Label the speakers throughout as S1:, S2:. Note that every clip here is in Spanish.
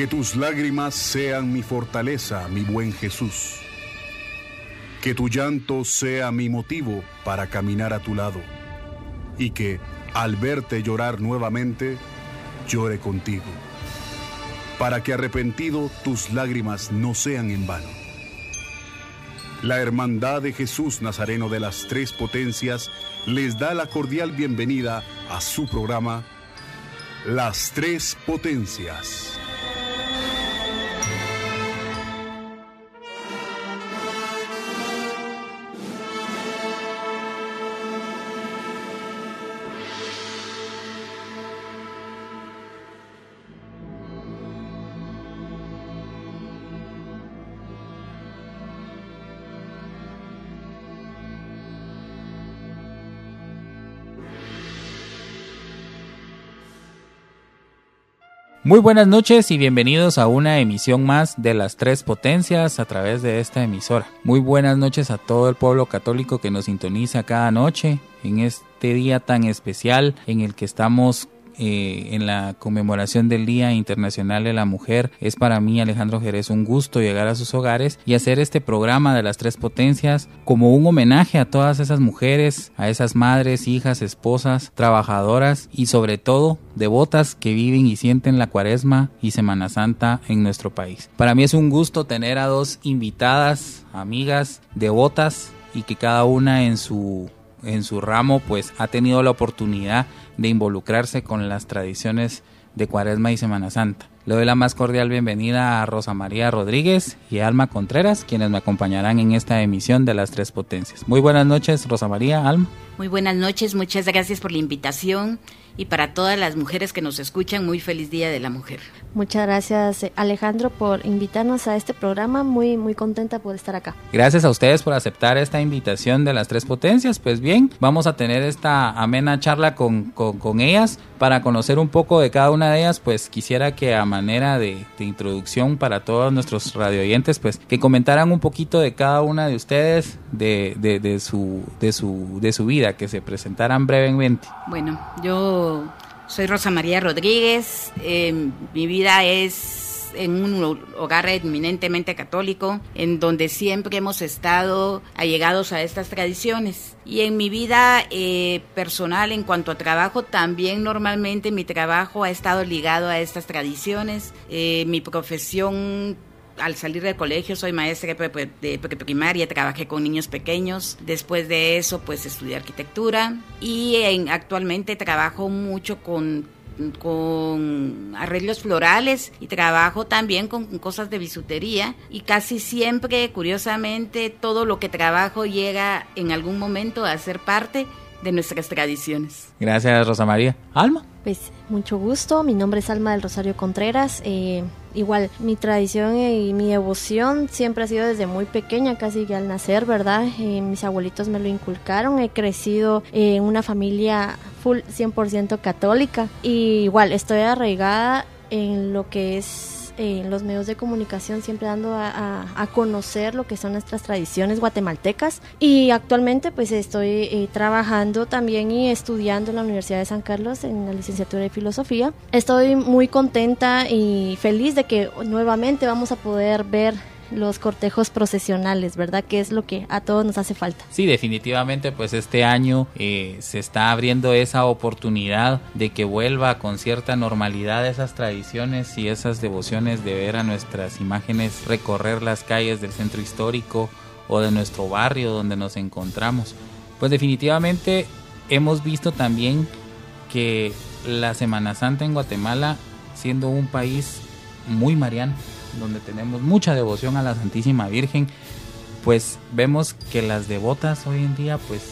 S1: Que tus lágrimas sean mi fortaleza, mi buen Jesús. Que tu llanto sea mi motivo para caminar a tu lado. Y que, al verte llorar nuevamente, llore contigo. Para que arrepentido tus lágrimas no sean en vano. La Hermandad de Jesús Nazareno de las Tres Potencias les da la cordial bienvenida a su programa Las Tres Potencias.
S2: Muy buenas noches y bienvenidos a una emisión más de las tres potencias a través de esta emisora. Muy buenas noches a todo el pueblo católico que nos sintoniza cada noche en este día tan especial en el que estamos eh, en la conmemoración del Día Internacional de la Mujer. Es para mí, Alejandro Jerez, un gusto llegar a sus hogares y hacer este programa de las tres potencias como un homenaje a todas esas mujeres, a esas madres, hijas, esposas, trabajadoras y sobre todo devotas que viven y sienten la cuaresma y Semana Santa en nuestro país. Para mí es un gusto tener a dos invitadas, amigas, devotas y que cada una en su en su ramo pues ha tenido la oportunidad de involucrarse con las tradiciones de Cuaresma y Semana Santa. Le doy la más cordial bienvenida a Rosa María Rodríguez y Alma Contreras, quienes me acompañarán en esta emisión de las tres potencias. Muy buenas noches, Rosa María, Alma.
S3: Muy buenas noches, muchas gracias por la invitación y para todas las mujeres que nos escuchan, muy feliz Día de la Mujer.
S4: Muchas gracias Alejandro por invitarnos a este programa, muy muy contenta por estar acá.
S2: Gracias a ustedes por aceptar esta invitación de las tres potencias. Pues bien, vamos a tener esta amena charla con, con, ellas para conocer un poco de cada una de ellas, pues quisiera que a manera de, introducción para todos nuestros radioyentes, pues que comentaran un poquito de cada una de ustedes, de, de, de, su, de, su, de su vida, que se presentaran brevemente.
S3: Bueno, yo soy Rosa María Rodríguez, em, mi vida es en un hogar eminentemente católico, en donde siempre hemos estado allegados a estas tradiciones. Y en mi vida eh, personal, en cuanto a trabajo, también normalmente mi trabajo ha estado ligado a estas tradiciones. Eh, mi profesión al salir del colegio soy maestra de primaria, trabajé con niños pequeños. Después de eso, pues estudié arquitectura y actualmente trabajo mucho con con arreglos florales y trabajo también con cosas de bisutería y casi siempre, curiosamente, todo lo que trabajo llega en algún momento a ser parte de nuestras tradiciones.
S2: Gracias, Rosa María. Alma.
S4: Pues mucho gusto, mi nombre es Alma del Rosario Contreras. Eh, igual, mi tradición y mi devoción siempre ha sido desde muy pequeña, casi que al nacer, ¿verdad? Eh, mis abuelitos me lo inculcaron, he crecido en una familia full 100% católica y igual estoy arraigada en lo que es en los medios de comunicación siempre dando a, conocer lo que son nuestras tradiciones guatemaltecas y actualmente pues estoy eh, trabajando también y estudiando en la Universidad de San Carlos en la licenciatura de filosofía. Estoy muy contenta y feliz de que nuevamente vamos a poder ver los cortejos procesionales, ¿verdad? Que es lo que a todos nos hace falta.
S2: Sí, definitivamente, pues este año eh, se está abriendo esa oportunidad de que vuelva con cierta normalidad esas tradiciones y esas devociones de ver a nuestras imágenes recorrer las calles del centro histórico o de nuestro barrio donde nos encontramos. Pues definitivamente hemos visto también que la Semana Santa en Guatemala, siendo un país muy mariano, donde tenemos mucha devoción a la Santísima Virgen, pues vemos que las devotas hoy en día pues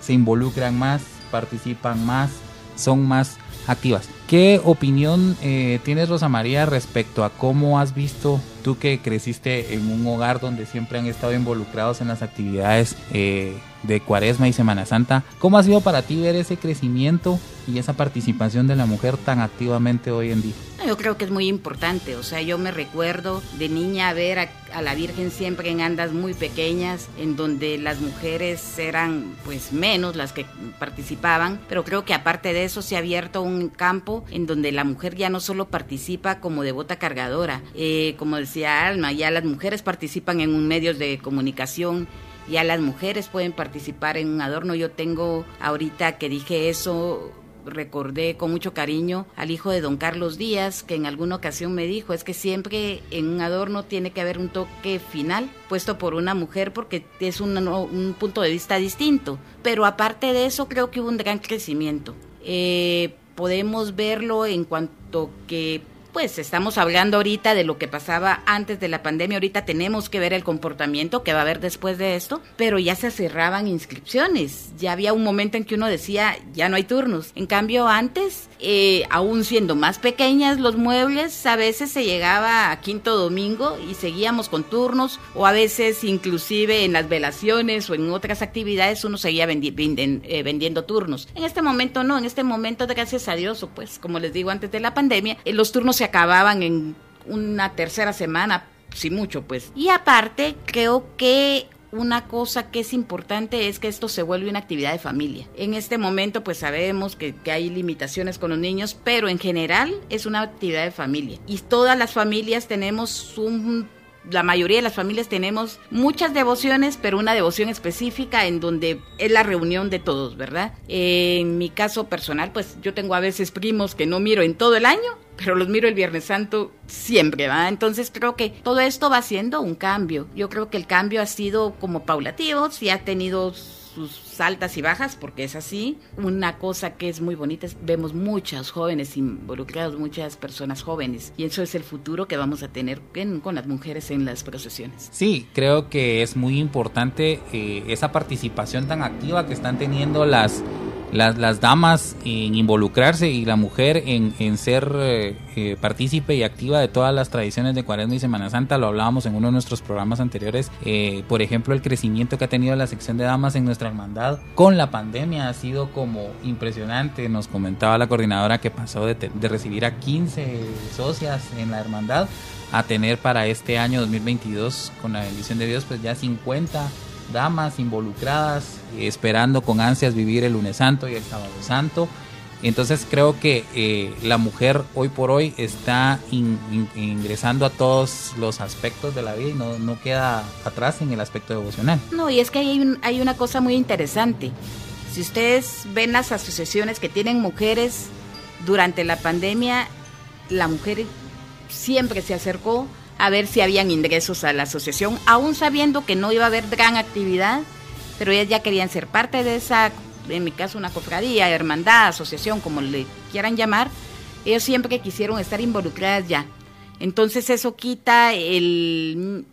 S2: se involucran más, participan más, son más activas. ¿Qué opinión eh, tienes Rosa María respecto a cómo has visto tú que creciste en un hogar donde siempre han estado involucrados en las actividades eh, de Cuaresma y Semana Santa, ¿cómo ha sido para ti ver ese crecimiento y esa participación de la mujer tan activamente hoy en día?
S3: Yo creo que es muy importante, o sea, yo me recuerdo de niña ver a, la Virgen siempre en andas muy pequeñas, en donde las mujeres eran pues menos las que participaban, pero creo que aparte de eso se ha abierto un campo en donde la mujer ya no solo participa como devota cargadora, eh, como Ya las mujeres participan en medios de comunicación, ya las mujeres pueden participar en un adorno. Yo tengo ahorita que dije eso, recordé con mucho cariño al hijo de don Carlos Díaz, que en alguna ocasión me dijo, es que siempre en un adorno tiene que haber un toque final puesto por una mujer porque es un, un punto de vista distinto. Pero aparte de eso, creo que hubo un gran crecimiento. Eh, podemos verlo en cuanto que pues estamos hablando ahorita de lo que pasaba antes de la pandemia, ahorita tenemos que ver el comportamiento que va a haber después de esto, pero ya se cerraban inscripciones, ya había un momento en que uno decía, ya no hay turnos. En cambio, antes, eh, aún siendo más pequeñas los muebles, a veces se llegaba a quinto domingo y seguíamos con turnos, o a veces inclusive en las velaciones o en otras actividades uno seguía eh, vendiendo turnos. En este momento no, en este momento, gracias a Dios, pues como les digo antes de la pandemia, eh, los turnos se acababan en una tercera semana, si mucho, pues. Y aparte, creo que una cosa que es importante es que esto se vuelve una actividad de familia. En este momento pues sabemos que, que, hay limitaciones con los niños, pero en general es una actividad de familia. Y todas las familias tenemos un la mayoría de las familias tenemos muchas devociones, pero una devoción específica en donde es la reunión de todos, ¿verdad? En mi caso personal, pues yo tengo a veces primos que no miro en todo el año, pero los miro el Viernes Santo siempre, ¿va? Entonces creo que todo esto va siendo un cambio. Yo creo que el cambio ha sido como paulatativo, sí ha tenido sus altas y bajas, porque es así. Una cosa que es muy bonita es vemos muchas jóvenes involucrados, muchas personas jóvenes, y eso es el futuro que vamos a tener con las mujeres en las procesiones.
S2: Sí, creo que es muy importante eh, esa participación tan activa que están teniendo las las, las damas en involucrarse y la mujer en, en ser eh, eh, partícipe y activa de todas las tradiciones de Cuaresma y Semana Santa. Lo hablábamos en uno de nuestros programas anteriores. Eh, por ejemplo, el crecimiento que ha tenido la sección de damas en nuestra hermandad con la pandemia ha sido como impresionante. Nos comentaba la coordinadora que pasó de, de recibir a 15 socias en la hermandad a tener para este año 2022 con la bendición de Dios pues ya 50 damas involucradas, esperando con ansias vivir el lunes santo y el sábado santo. Entonces creo que eh, la mujer hoy por hoy está ingresando a todos los aspectos de la vida y no, no, queda atrás en el aspecto devocional.
S3: No, y es que hay, hay una cosa muy interesante. Si ustedes ven las asociaciones que tienen mujeres durante la pandemia, la mujer siempre se acercó a ver si habían ingresos a la asociación, aún sabiendo que no iba a haber gran actividad, pero ellas ya querían ser parte de esa, en mi caso una cofradía, hermandad, asociación, como le quieran llamar, ellos siempre quisieron estar involucradas ya. Entonces eso quita el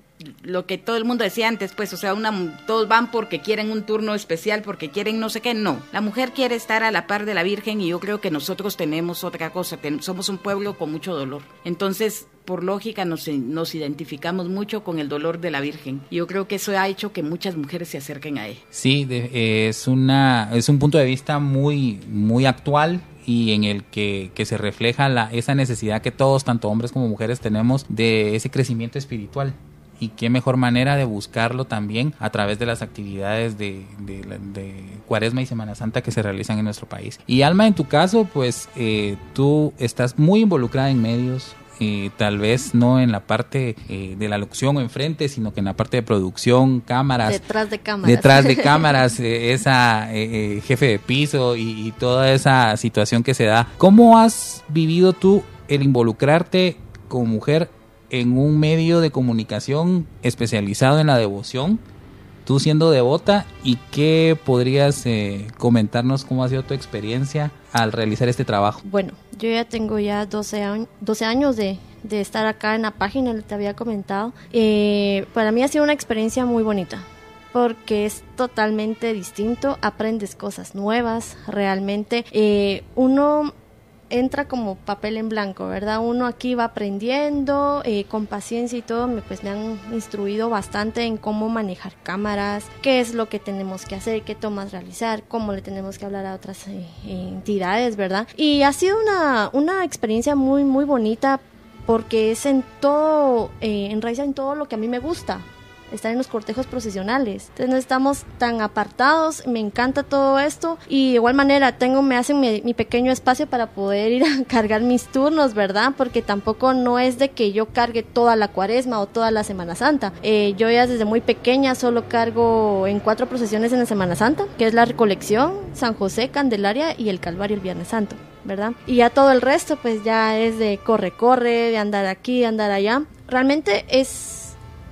S3: lo que todo el mundo decía antes, pues, o sea, una, todos van porque quieren un turno especial, porque quieren no sé qué, no. La mujer quiere estar a la par de la Virgen y yo creo que nosotros tenemos otra cosa, somos un pueblo con mucho dolor. Entonces, por lógica, nos, nos identificamos mucho con el dolor de la Virgen. Yo creo que eso ha hecho que muchas mujeres se acerquen a él.
S2: Sí, es, una, es un punto de vista muy, muy actual y en el que, que se refleja la, esa necesidad que todos, tanto hombres como mujeres, tenemos de ese crecimiento espiritual y qué mejor manera de buscarlo también a través de las actividades de, de, Cuaresma y Semana Santa que se realizan en nuestro país. Y Alma, en tu caso, pues eh, tú estás muy involucrada en medios, eh, tal vez no en la parte eh, de la locución o enfrente, sino que en la parte de producción, cámaras.
S4: Detrás de cámaras.
S2: Detrás de cámaras, esa jefe de piso y, y, toda esa situación que se da. ¿Cómo has vivido tú el involucrarte como mujer en un medio de comunicación especializado en la devoción, tú siendo devota, y qué podrías eh, comentarnos cómo ha sido tu experiencia al realizar este trabajo.
S4: Bueno, yo ya tengo ya 12, 12 años de, de, estar acá en la página, te había comentado. Eh, para mí ha sido una experiencia muy bonita porque es totalmente distinto, aprendes cosas nuevas, realmente. Eh, uno entra como papel en blanco, ¿verdad? Uno aquí va aprendiendo eh, con paciencia y todo, me, pues me han instruido bastante en cómo manejar cámaras, qué es lo que tenemos que hacer, qué tomas realizar, cómo le tenemos que hablar a otras eh, entidades, ¿verdad? Y ha sido una, una experiencia muy, muy bonita porque es en todo, eh, en raíz en todo lo que a mí me gusta, estar en los cortejos procesionales. Entonces no estamos tan apartados, me encanta todo esto y de igual manera tengo, me hacen mi, pequeño espacio para poder ir a cargar mis turnos, ¿verdad? Porque tampoco no es de que yo cargue toda la cuaresma o toda la Semana Santa. Eh, yo ya desde muy pequeña solo cargo en cuatro procesiones en la Semana Santa, que es la Recolección, San José, Candelaria y el Calvario el Viernes Santo. ¿verdad? Y ya todo el resto pues ya es de corre, corre, de andar aquí, de andar allá. Realmente es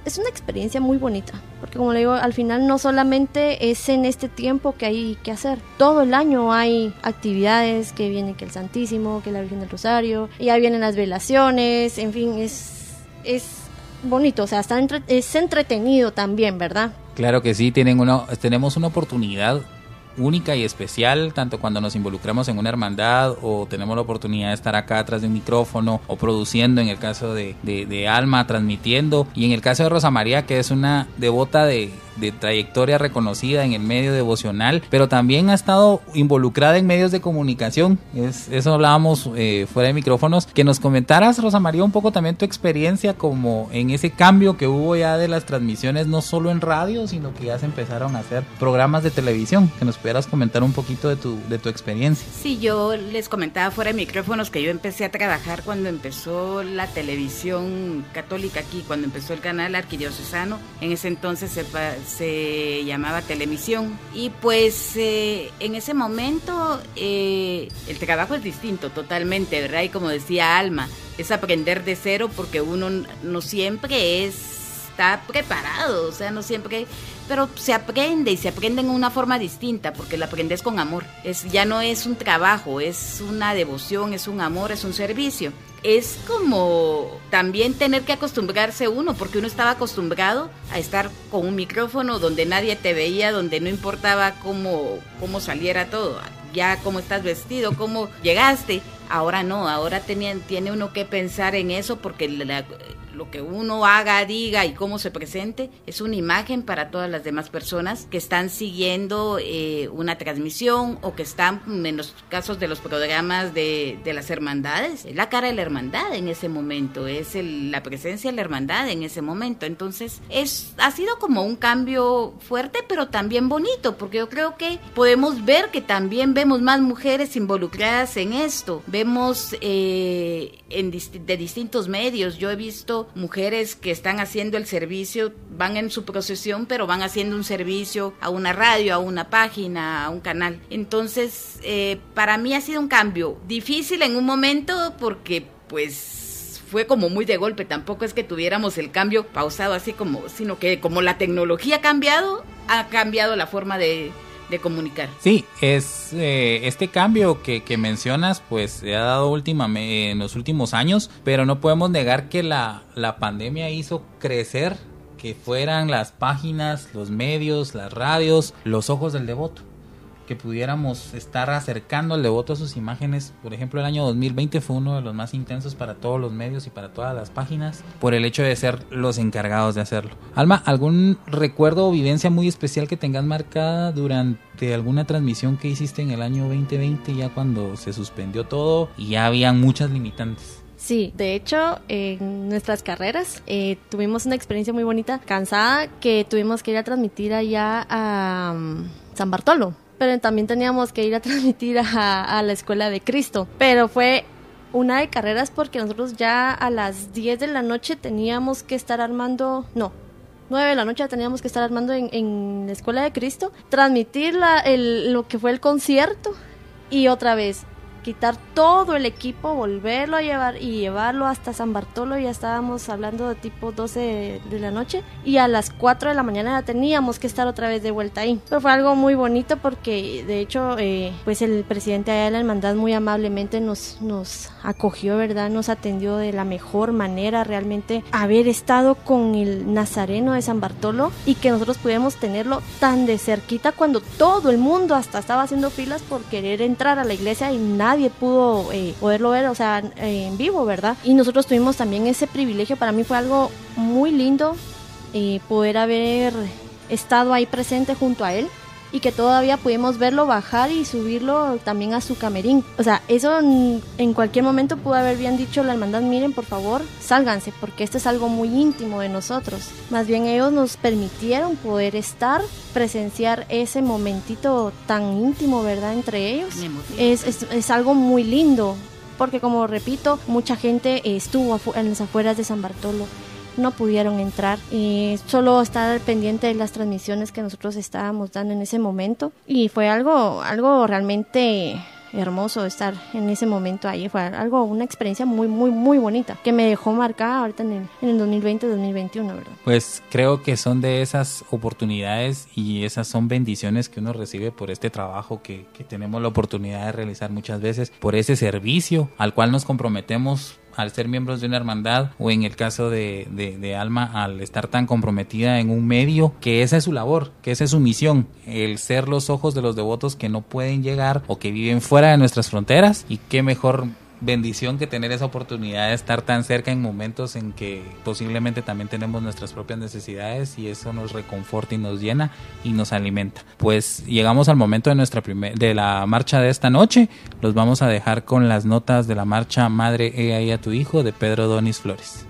S4: es una experiencia muy bonita, porque como le digo, al final no solamente es en este tiempo que hay que hacer, todo el año hay actividades, que viene que el Santísimo, que la Virgen del Rosario, y ya vienen las velaciones, en fin, es, es bonito, o sea, está es entretenido también, ¿verdad?
S2: Claro que sí, tienen uno, tenemos una oportunidad única y especial, tanto cuando nos involucramos en una hermandad o tenemos la oportunidad de estar acá atrás de un micrófono o produciendo, en el caso de, de Alma, transmitiendo, y en el caso de Rosa María, que es una devota de, de trayectoria reconocida en el medio devocional, pero también ha estado involucrada en medios de comunicación. Es, eso hablábamos eh, fuera de micrófonos. Que nos comentaras, Rosa María, un poco también tu experiencia como en ese cambio que hubo ya de las transmisiones, no solo en radio, sino que ya se empezaron a hacer programas de televisión. Que nos pudieras comentar un poquito de tu, de tu experiencia.
S3: Sí, yo les comentaba fuera de micrófonos que yo empecé a trabajar cuando empezó la televisión católica aquí, cuando empezó el canal arquidiocesano. En ese entonces se, se llamaba Telemisión. Y pues eh, en ese momento eh, el trabajo es distinto totalmente, ¿verdad? Y como decía Alma, es aprender de cero porque uno no siempre está preparado, o sea, no siempre, pero se aprende y se aprende en una forma distinta porque lo aprendes con amor. Es ya no es un trabajo, es una devoción, es un amor, es un servicio es como también tener que acostumbrarse uno, porque uno estaba acostumbrado a estar con un micrófono donde nadie te veía, donde no importaba cómo, cómo saliera todo, ya cómo estás vestido, cómo llegaste. Ahora no, ahora tiene uno que pensar en eso porque lo que uno haga, diga y cómo se presente es una imagen para todas las demás personas que están siguiendo eh, una transmisión o que están en los casos de los programas de, de, las hermandades. Es la cara de la hermandad en ese momento, es la presencia de la hermandad en ese momento. Entonces, es, ha sido como un cambio fuerte, pero también bonito, porque yo creo que podemos ver que también vemos más mujeres involucradas en esto. Vemos eh, en, de distintos medios. Yo he visto mujeres que están haciendo el servicio, van en su procesión, pero van haciendo un servicio a una radio, a una página, a un canal. Entonces, eh, para mí ha sido un cambio difícil en un momento porque pues fue como muy de golpe, tampoco es que tuviéramos el cambio pausado así como, sino que como la tecnología ha cambiado, ha cambiado la forma de, de comunicar.
S2: Sí, es eh, este cambio que, que, mencionas, pues se ha dado última, en los últimos años, pero no podemos negar que la, la pandemia hizo crecer que fueran las páginas, los medios, las radios, los ojos del devoto que pudiéramos estar acercando al devoto a sus imágenes. Por ejemplo, el año 2020 fue uno de los más intensos para todos los medios y para todas las páginas por el hecho de ser los encargados de hacerlo. Alma, ¿algún recuerdo o vivencia muy especial que tengas marcada durante alguna transmisión que hiciste en el año 2020 ya cuando se suspendió todo y ya habían muchas limitantes?
S4: Sí, de hecho, en nuestras carreras eh, tuvimos una experiencia muy bonita, cansada, que tuvimos que ir a transmitir allá a um, San Bartolo pero también teníamos que ir a transmitir a, la escuela de Cristo. Pero fue una de carreras porque nosotros ya a las 10 de la noche teníamos que estar armando, no, 9 de la noche teníamos que estar armando en, la escuela de Cristo, transmitir lo que fue el concierto y otra vez quitar todo el equipo, volverlo a llevar y llevarlo hasta San Bartolo. Ya estábamos hablando de tipo 12 de, la noche y a las 4 de la mañana ya teníamos que estar otra vez de vuelta ahí. Pero fue algo muy bonito porque de hecho eh, pues el presidente de la hermandad muy amablemente nos, nos acogió, ¿verdad? Nos atendió de la mejor manera realmente haber estado con el Nazareno de San Bartolo y que nosotros pudiéramos tenerlo tan de cerquita cuando todo el mundo hasta estaba haciendo filas por querer entrar a la iglesia y nadie nadie pudo eh, poderlo ver, o sea, en vivo, ¿verdad? Y nosotros tuvimos también ese privilegio, para mí fue algo muy lindo eh, poder haber estado ahí presente junto a él y que todavía pudimos verlo bajar y subirlo también a su camerín. O sea, eso en cualquier momento pudo haber bien dicho la hermandad, miren por favor, sálganse, porque esto es algo muy íntimo de nosotros. Más bien ellos nos permitieron poder estar, presenciar ese momentito tan íntimo, ¿verdad? Entre ellos. Es, es, es algo muy lindo, porque como repito, mucha gente estuvo en las afueras de San Bartolo no pudieron entrar. y solo estar pendiente de las transmisiones que nosotros estábamos dando en ese momento. Y fue algo, algo realmente hermoso estar en ese momento ahí. Fue algo, una experiencia muy, muy, muy bonita que me dejó marcada ahorita en el, en el 2020-2021, ¿verdad?
S2: Pues creo que son de esas oportunidades y esas son bendiciones que uno recibe por este trabajo que, que tenemos la oportunidad de realizar muchas veces, por ese servicio al cual nos comprometemos al ser miembros de una hermandad o en el caso de, de, Alma al estar tan comprometida en un medio, que esa es su labor, que esa es su misión, el ser los ojos de los devotos que no pueden llegar o que viven fuera de nuestras fronteras y qué mejor bendición que tener esa oportunidad de estar tan cerca en momentos en que posiblemente también tenemos nuestras propias necesidades y eso nos reconforta y nos llena y nos alimenta. Pues llegamos al momento de nuestra primer, de la marcha de esta noche. Los vamos a dejar con las notas de la marcha Madre he ahí a tu hijo de Pedro Donis Flores.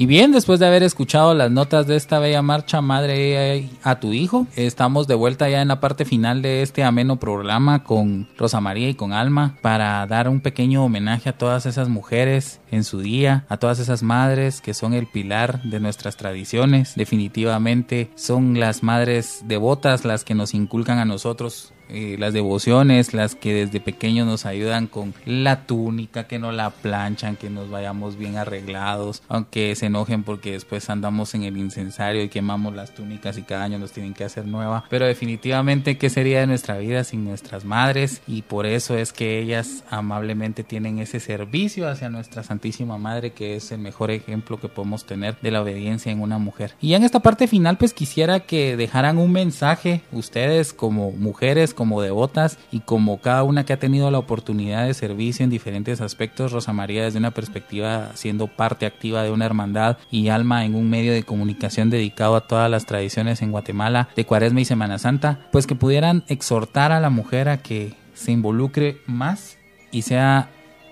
S2: Y bien, después de haber escuchado las notas de esta bella marcha Madre a tu hijo, estamos de vuelta ya en la parte final de este ameno programa con Rosa María y con Alma para dar un pequeño homenaje a todas esas mujeres en su día, a todas esas madres que son el pilar de nuestras tradiciones. Definitivamente son las madres devotas las que nos inculcan a nosotros eh, las devociones, las que desde pequeños nos ayudan con la túnica, que no la planchan, que nos vayamos bien arreglados, aunque se enojen porque después andamos en el incensario y quemamos las túnicas y cada año nos tienen que hacer nueva. Pero definitivamente, ¿qué sería de nuestra vida sin nuestras madres? Y por eso es que ellas amablemente tienen ese servicio hacia nuestra Santísima Madre, que es el mejor ejemplo que podemos tener de la obediencia en una mujer. Y en esta parte final, pues quisiera que dejaran un mensaje ustedes como mujeres, como devotas y como cada una que ha tenido la oportunidad de servicio en diferentes aspectos, Rosa María desde una perspectiva siendo parte activa de una hermandad y alma en un medio de comunicación dedicado a todas las tradiciones en Guatemala de Cuaresma y Semana Santa, pues que pudieran exhortar a la mujer a que se involucre más y sea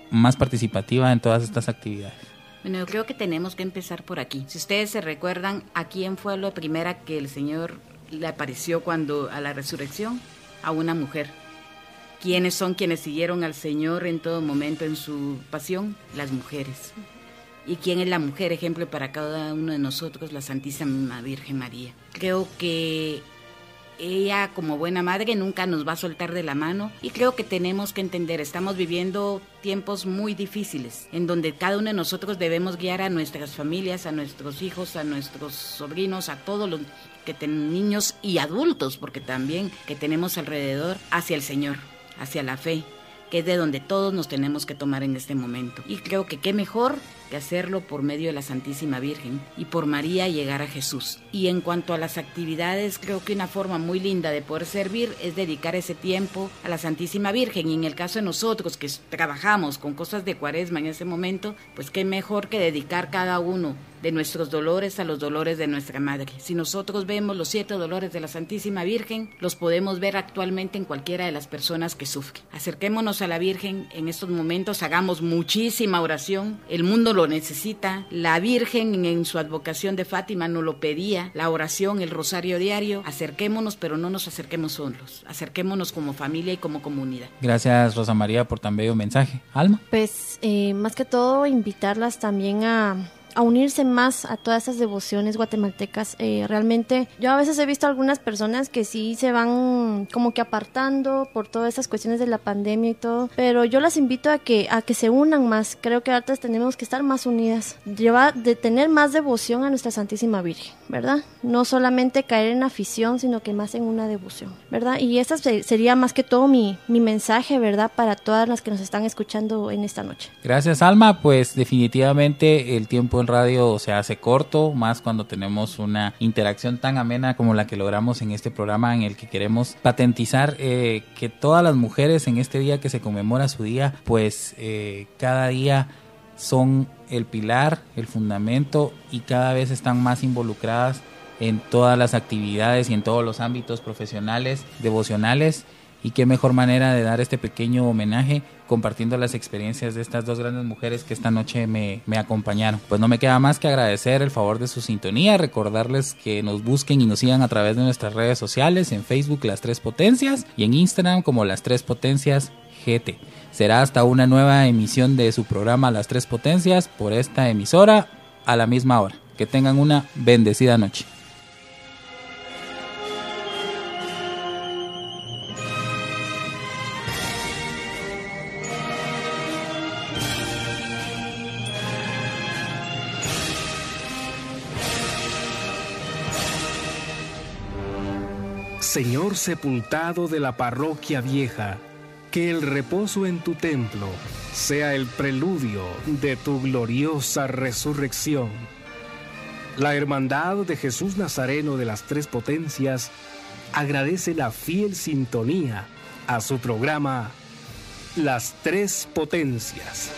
S2: más participativa en todas estas actividades.
S3: Bueno, yo creo que tenemos que empezar por aquí. Si ustedes se recuerdan, ¿a quién fue la primera que el Señor le apareció cuando a la resurrección? A una mujer. ¿Quiénes son quienes siguieron al Señor en todo momento en su pasión? Las mujeres. ¿Y quién es la mujer ejemplo para cada uno de nosotros? La Santísima Virgen María. Creo que ella como buena madre nunca nos va a soltar de la mano y creo que tenemos que entender, estamos viviendo tiempos muy difíciles en donde cada uno de nosotros debemos guiar a nuestras familias, a nuestros hijos, a nuestros sobrinos, a todos los que tienen niños y adultos, porque también que tenemos alrededor hacia el Señor, hacia la fe, que es de donde todos nos tenemos que tomar en este momento. Y creo que qué mejor que hacerlo por medio de la Santísima Virgen y por María llegar a Jesús. Y en cuanto a las actividades, creo que una forma muy linda de poder servir es dedicar ese tiempo a la Santísima Virgen. Y en el caso de nosotros que trabajamos con cosas de cuaresma en ese momento, pues qué mejor que dedicar cada uno de nuestros dolores a los dolores de nuestra Madre. Si nosotros vemos los siete dolores de la Santísima Virgen, los podemos ver actualmente en cualquiera de las personas que sufren. Acerquémonos a la Virgen en estos momentos, hagamos muchísima oración. El mundo lo necesita. La Virgen en su advocación de Fátima nos lo pedía, la oración, el rosario diario. Acerquémonos, pero no nos acerquemos solos. Acerquémonos como familia y como comunidad.
S2: Gracias, Rosa María, por tan bello mensaje. Alma.
S4: Pues eh, más que todo, invitarlas también a a unirse más a todas esas devociones guatemaltecas. Eh, realmente yo a veces he visto algunas personas que sí se van como que apartando por todas esas cuestiones de la pandemia y todo, pero yo las invito a que a que se unan más. Creo que antes tenemos que estar más unidas, llevar de tener más devoción a nuestra Santísima Virgen, ¿verdad? No solamente caer en afición, sino que más en una devoción, ¿verdad? Y esa sería más que todo mi, mi mensaje, ¿verdad? Para todas las que nos están escuchando en esta noche.
S2: Gracias, Alma. Pues definitivamente el tiempo en radio se hace corto, más cuando tenemos una interacción tan amena como la que logramos en este programa en el que queremos patentizar eh, que todas las mujeres en este día que se conmemora su día, pues eh, cada día son el pilar, el fundamento y cada vez están más involucradas en todas las actividades y en todos los ámbitos profesionales, devocionales. Y qué mejor manera de dar este pequeño homenaje compartiendo las experiencias de estas dos grandes mujeres que esta noche me, acompañaron. Pues no me queda más que agradecer el favor de su sintonía, recordarles que nos busquen y nos sigan a través de nuestras redes sociales, en Facebook Las Tres Potencias y en Instagram como Las Tres Potencias GT. Será hasta una nueva emisión de su programa Las Tres Potencias por esta emisora a la misma hora. Que tengan una bendecida noche.
S5: Señor sepultado de la parroquia vieja, que el reposo en tu templo sea el preludio de tu gloriosa resurrección. La Hermandad de Jesús Nazareno de las Tres Potencias agradece la fiel sintonía a su programa Las Tres Potencias.